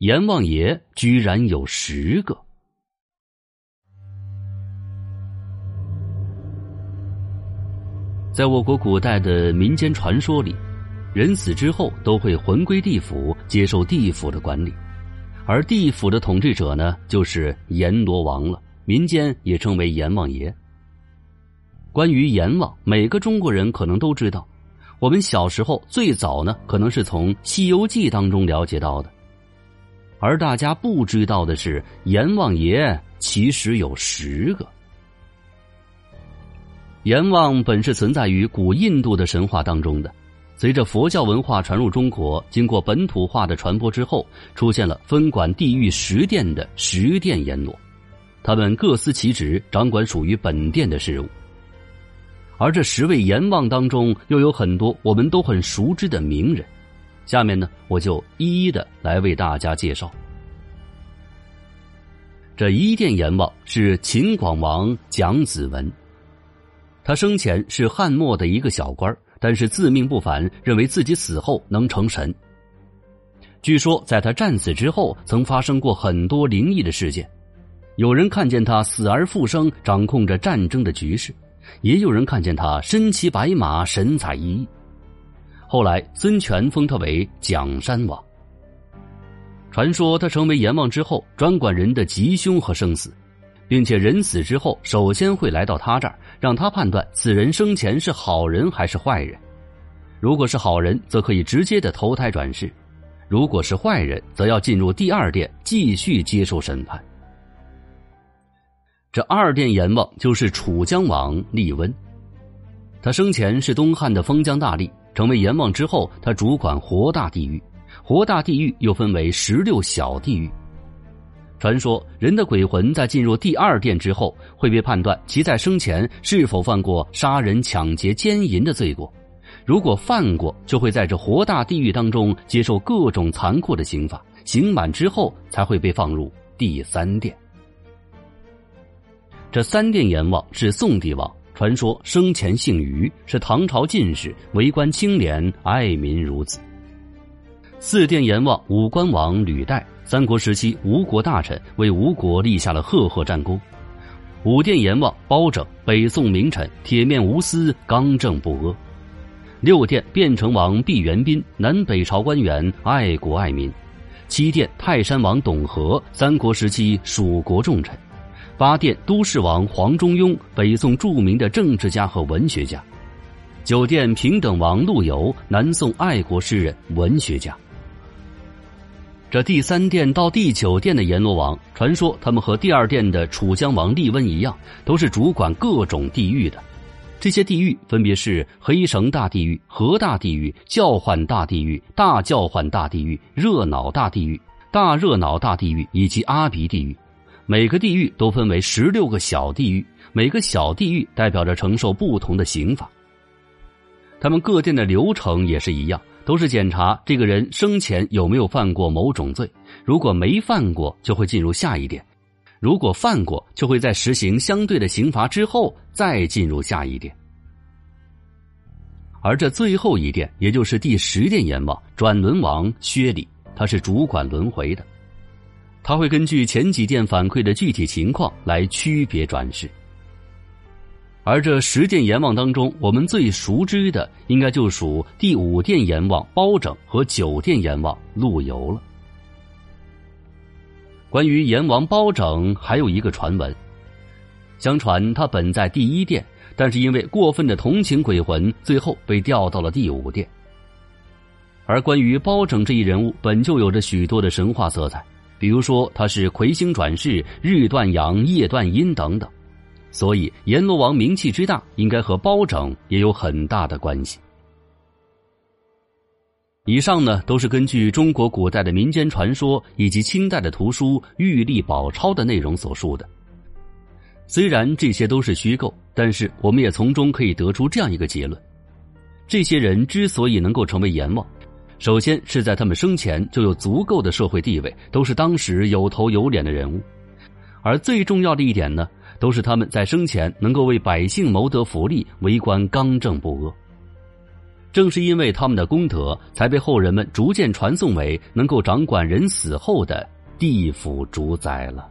阎王爷居然有十个。在我国古代的民间传说里，人死之后都会魂归地府，接受地府的管理，而地府的统治者呢，就是阎罗王了。民间也称为阎王爷。关于阎王，每个中国人可能都知道。我们小时候最早呢，可能是从《西游记》当中了解到的。而大家不知道的是，阎王爷其实有十个。阎王本是存在于古印度的神话当中的，随着佛教文化传入中国，经过本土化的传播之后，出现了分管地狱十殿的十殿阎罗，他们各司其职，掌管属于本殿的事务。而这十位阎王当中，又有很多我们都很熟知的名人。下面呢，我就一一的来为大家介绍。这一殿阎王是秦广王蒋子文，他生前是汉末的一个小官但是自命不凡，认为自己死后能成神。据说在他战死之后，曾发生过很多灵异的事件，有人看见他死而复生，掌控着战争的局势，也有人看见他身骑白马，神采奕奕。后来，孙权封他为蒋山王。传说他成为阎王之后，专管人的吉凶和生死，并且人死之后，首先会来到他这儿，让他判断此人生前是好人还是坏人。如果是好人，则可以直接的投胎转世；如果是坏人，则要进入第二殿，继续接受审判。这二殿阎王就是楚江王厉温，他生前是东汉的封疆大吏。成为阎王之后，他主管活大地狱，活大地狱又分为十六小地狱。传说人的鬼魂在进入第二殿之后，会被判断其在生前是否犯过杀人、抢劫、奸淫的罪过。如果犯过，就会在这活大地狱当中接受各种残酷的刑罚，刑满之后才会被放入第三殿。这三殿阎王是宋帝王。传说生前姓于，是唐朝进士，为官清廉，爱民如子。四殿阎王武官王吕岱，三国时期吴国大臣，为吴国立下了赫赫战功。五殿阎王包拯，北宋名臣，铁面无私，刚正不阿。六殿汴城王毕元斌，南北朝官员，爱国爱民。七殿泰山王董和，三国时期蜀国重臣。八殿都市王黄中庸，北宋著名的政治家和文学家；九殿平等王陆游，南宋爱国诗人、文学家。这第三殿到第九殿的阎罗王，传说他们和第二殿的楚江王厉温一样，都是主管各种地狱的。这些地狱分别是黑绳大地狱、河大地狱、叫唤大地狱、大叫唤大地狱、热闹大地狱、大热闹大地狱以及阿鼻地狱。每个地狱都分为十六个小地狱，每个小地狱代表着承受不同的刑罚。他们各殿的流程也是一样，都是检查这个人生前有没有犯过某种罪，如果没犯过，就会进入下一殿；如果犯过，就会在实行相对的刑罚之后再进入下一殿。而这最后一殿，也就是第十殿阎王转轮王薛礼，他是主管轮回的。他会根据前几殿反馈的具体情况来区别转世，而这十殿阎王当中，我们最熟知的应该就属第五殿阎王包拯和九殿阎王陆游了。关于阎王包拯，还有一个传闻，相传他本在第一殿，但是因为过分的同情鬼魂，最后被调到了第五殿。而关于包拯这一人物，本就有着许多的神话色彩。比如说，他是魁星转世，日断阳，夜断阴等等，所以阎罗王名气之大，应该和包拯也有很大的关系。以上呢，都是根据中国古代的民间传说以及清代的图书《玉历宝钞》的内容所述的。虽然这些都是虚构，但是我们也从中可以得出这样一个结论：这些人之所以能够成为阎王。首先是在他们生前就有足够的社会地位，都是当时有头有脸的人物，而最重要的一点呢，都是他们在生前能够为百姓谋得福利，为官刚正不阿。正是因为他们的功德，才被后人们逐渐传颂为能够掌管人死后的地府主宰了。